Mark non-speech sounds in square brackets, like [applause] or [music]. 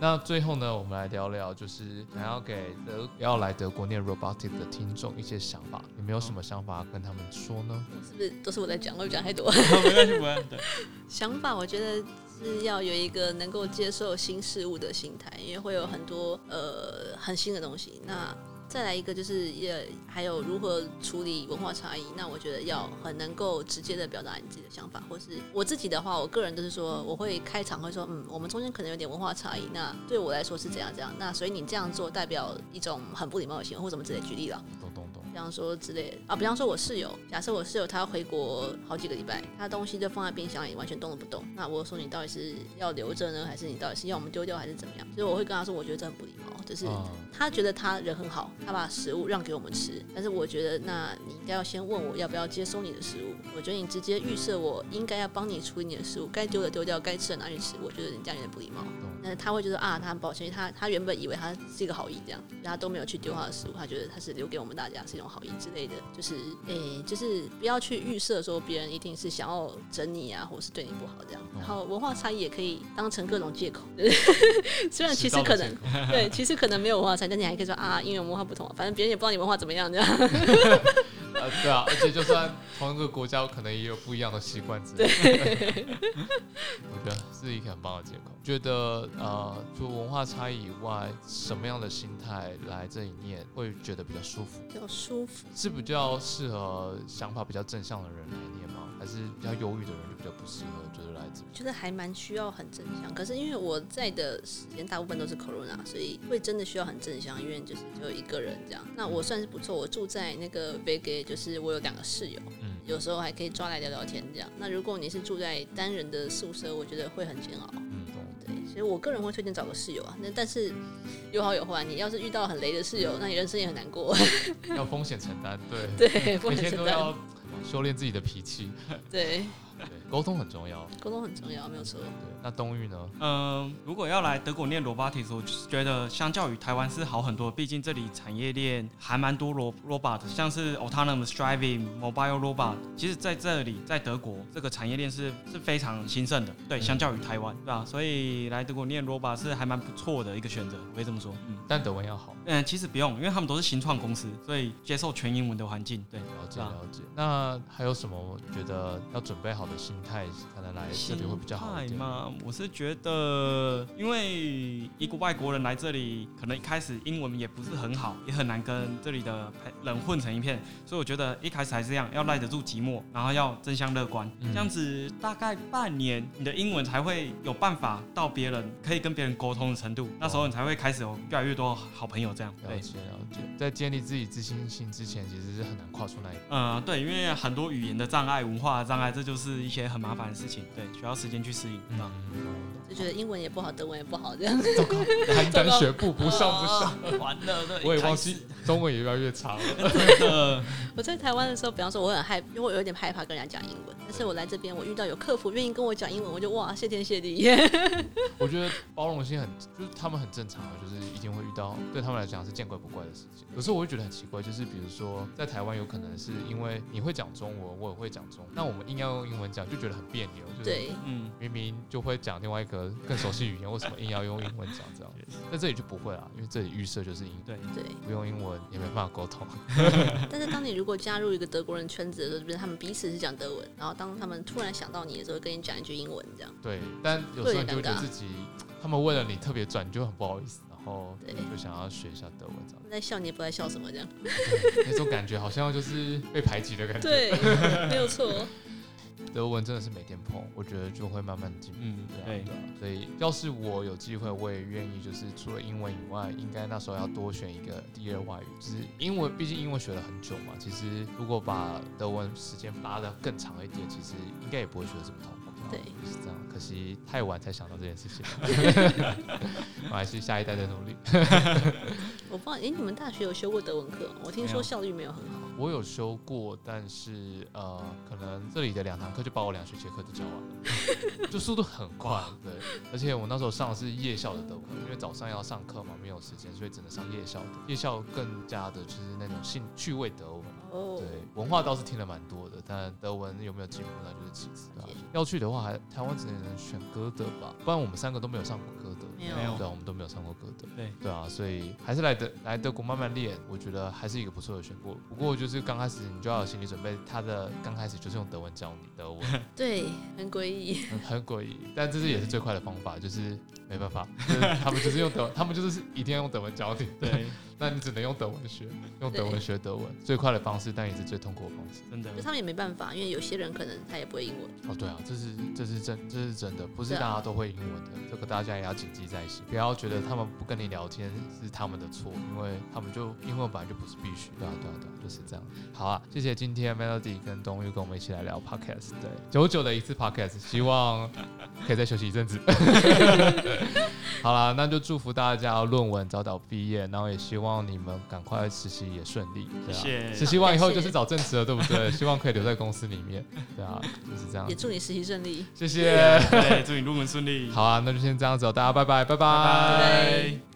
那最后呢，我们来聊聊，就是想要给德要来德国念 robotic 的听众一些想法，你们有什么想法跟他们说呢？是不是都是我在讲？我讲太多。[laughs] 没关系，没关系。[laughs] 想法我觉得是要有一个能够接受新事物的心态，因为会有很多呃很新的东西。那再来一个就是也还有如何处理文化差异。那我觉得要很能够直接的表达你自己的想法，或是我自己的话，我个人都是说我会开场会说，嗯，我们中间可能有点文化差异。那对我来说是怎样怎样。那所以你这样做代表一种很不礼貌的行为，或什么之类。举例了。懂懂。比方说之类的啊，比方说我室友，假设我室友他要回国好几个礼拜，他东西就放在冰箱里，完全动都不动。那我说你到底是要留着呢，还是你到底是要我们丢掉，还是怎么样？所以我会跟他说，我觉得这很不礼貌，就是他觉得他人很好，他把食物让给我们吃，但是我觉得那你应该要先问我要不要接收你的食物。我觉得你直接预设我应该要帮你处理你的食物，该丢的丢掉，该吃的拿去吃。我觉得你这样有点不礼貌。但是他会觉得啊，他很抱歉，他他原本以为他是一个好意，这样他都没有去丢他的食物，他觉得他是留给我们大家是一种好意之类的。就是诶，就是不要去预设说别人一定是想要整你啊，或者是对你不好这样。然后文化差异也可以当成各种借口，[laughs] 虽然其实可能对，其实可能没有文化差异，但你还可以说啊，因为文化不同，反正别人也不知道你文化怎么样这样。[laughs] 呃，对啊，而且就算同一个国家，可能也有不一样的习惯之类。我觉得是一个很棒的借口。觉得呃，除文化差异以外，什么样的心态来这里念会觉得比较舒服？比较舒服，是比较适合想法比较正向的人来念吗？还是比较忧郁的人就比较不适合？觉得来这？觉得还蛮需要很正向。可是因为我在的时间大部分都是 corona，所以会真的需要很正向，因为就是只有一个人这样。那我算是不错，我住在那个 Vega，就是我有两个室友，嗯，有时候还可以抓来聊聊天这样。那如果你是住在单人的宿舍，我觉得会很煎熬。嗯，对，所以我个人会推荐找个室友啊。那但是有好有坏，你要是遇到很雷的室友，那你人生也很难过。要风险承担，对 [laughs] 对，每天都要修炼自己的脾气。[laughs] 对。沟通很重要，沟通很重要，没有错。对，那东玉呢？嗯，如果要来德国念 robotics，我觉得相较于台湾是好很多，毕竟这里产业链还蛮多 robot，像是 autonomous driving、mobile robot，其实在这里在德国这个产业链是是非常兴盛的。对，相较于台湾，对吧？所以来德国念 robot 是还蛮不错的一个选择，可以这么说。嗯，但德文要好。嗯，其实不用，因为他们都是新创公司，所以接受全英文的环境。对，了解了解。那还有什么觉得要准备好的心态？可能来这里会比较好一点吗？我是觉得，因为一个外国人来这里，可能一开始英文也不是很好，也很难跟这里的人混成一片，所以我觉得一开始还是这样，要耐得住寂寞，然后要真相乐观，这样子大概半年，你的英文才会有办法到别人可以跟别人沟通的程度，那时候你才会开始有越来越多好朋友。这样了解了解，在建立自己自信心之前，其实是很难跨出那一步。嗯，对，因为很多语言的障碍、文化的障碍，这就是一些很麻烦的事情。对，需要时间去适应。嗯，就觉得英文也不好，德文也不好，这样。[laughs] 邯郸学步，不上不上。完了，我也忘记中文也越来越差了。我在台湾的时候，比方说我很害，因为我有点害怕跟人家讲英文。但是我来这边，我遇到有客服愿意跟我讲英文，我就哇，谢天谢地。我觉得包容性很，就是他们很正常，就是一定会遇到，对他们来讲是见怪不怪的事情。可是我会觉得很奇怪，就是比如说在台湾，有可能是因为你会讲中文，我也会讲中文，那我们硬要用英文讲，就觉得很别扭。对，嗯，明明就会讲另外一个更熟悉语言，为什么硬要用英文讲这样？在这里就不会啊，因为这里预设就是英对对，不用英文也没办法沟通。[laughs] 但是当你如果加入一个德国人圈子的时候，就是他们彼此是讲德文，然后当他们突然想到你的时候，跟你讲一句英文这样。对，但有时候你就觉得自己，他们为了你特别转，你就很不好意思。哦，对，就想要学一下德文，这样。在笑你也不知道笑什么，这样。那种感觉好像就是被排挤的感觉。对，没有错。德文真的是每天碰，我觉得就会慢慢进步。嗯，对。所以要是我有机会，我也愿意，就是除了英文以外，应该那时候要多选一个第二外语，就是英文。毕竟英文学了很久嘛，其实如果把德文时间拉的更长一点，其实应该也不会学得这么痛苦。对，是这样。可惜太晚才想到这件事情，[laughs] [laughs] 我还是下一代在努力。我不知道，哎，你们大学有修过德文课？我听说效率没有很好。我有修过，但是呃，可能这里的两堂课就把我两学期课都教完了，就速度很快。对，而且我那时候上的是夜校的德文，因为早上要上课嘛，没有时间，所以只能上夜校的。夜校更加的就是那种兴趣味德文。对，文化倒是听了蛮多的，但德文有没有进步那就是其次。要去的话，还台湾只能选歌德吧，不然我们三个都没有上过歌德。没有，对啊，我们都没有上过歌德。对，对啊，所以还是来德来德国慢慢练，我觉得还是一个不错的选过。不过就是刚开始你就要有心理准备，他的刚开始就是用德文教你德文。[laughs] 对，很诡异，很诡异，但这是也是最快的方法，就是没办法，[laughs] 他们就是用德，他们就是一定要用德文教你。对。那你只能用德文学，用德文学德文，最快的方式，但也是最痛苦的方式。真的，就他们也没办法，因为有些人可能他也不会英文。哦，对啊，这是这是真这是真的，不是大家都会英文的，这个大家也要谨记在心，不要觉得他们不跟你聊天是他们的错，因为他们就英文本来就不是必须。对啊，对啊，对，就是这样。好啊，谢谢今天 Melody 跟东玉跟我们一起来聊 Podcast，对，久久的一次 Podcast，希望可以再休息一阵子。[laughs] 好啦，那就祝福大家论文早早毕业，然后也希望你们赶快实习也顺利。谢谢。实习完以后就是找正职了，对不对？希望可以留在公司里面。对啊，[laughs] 就是这样。也祝你实习顺利。谢谢。对，祝你论文顺利。好啊，那就先这样子，大家拜拜，拜拜。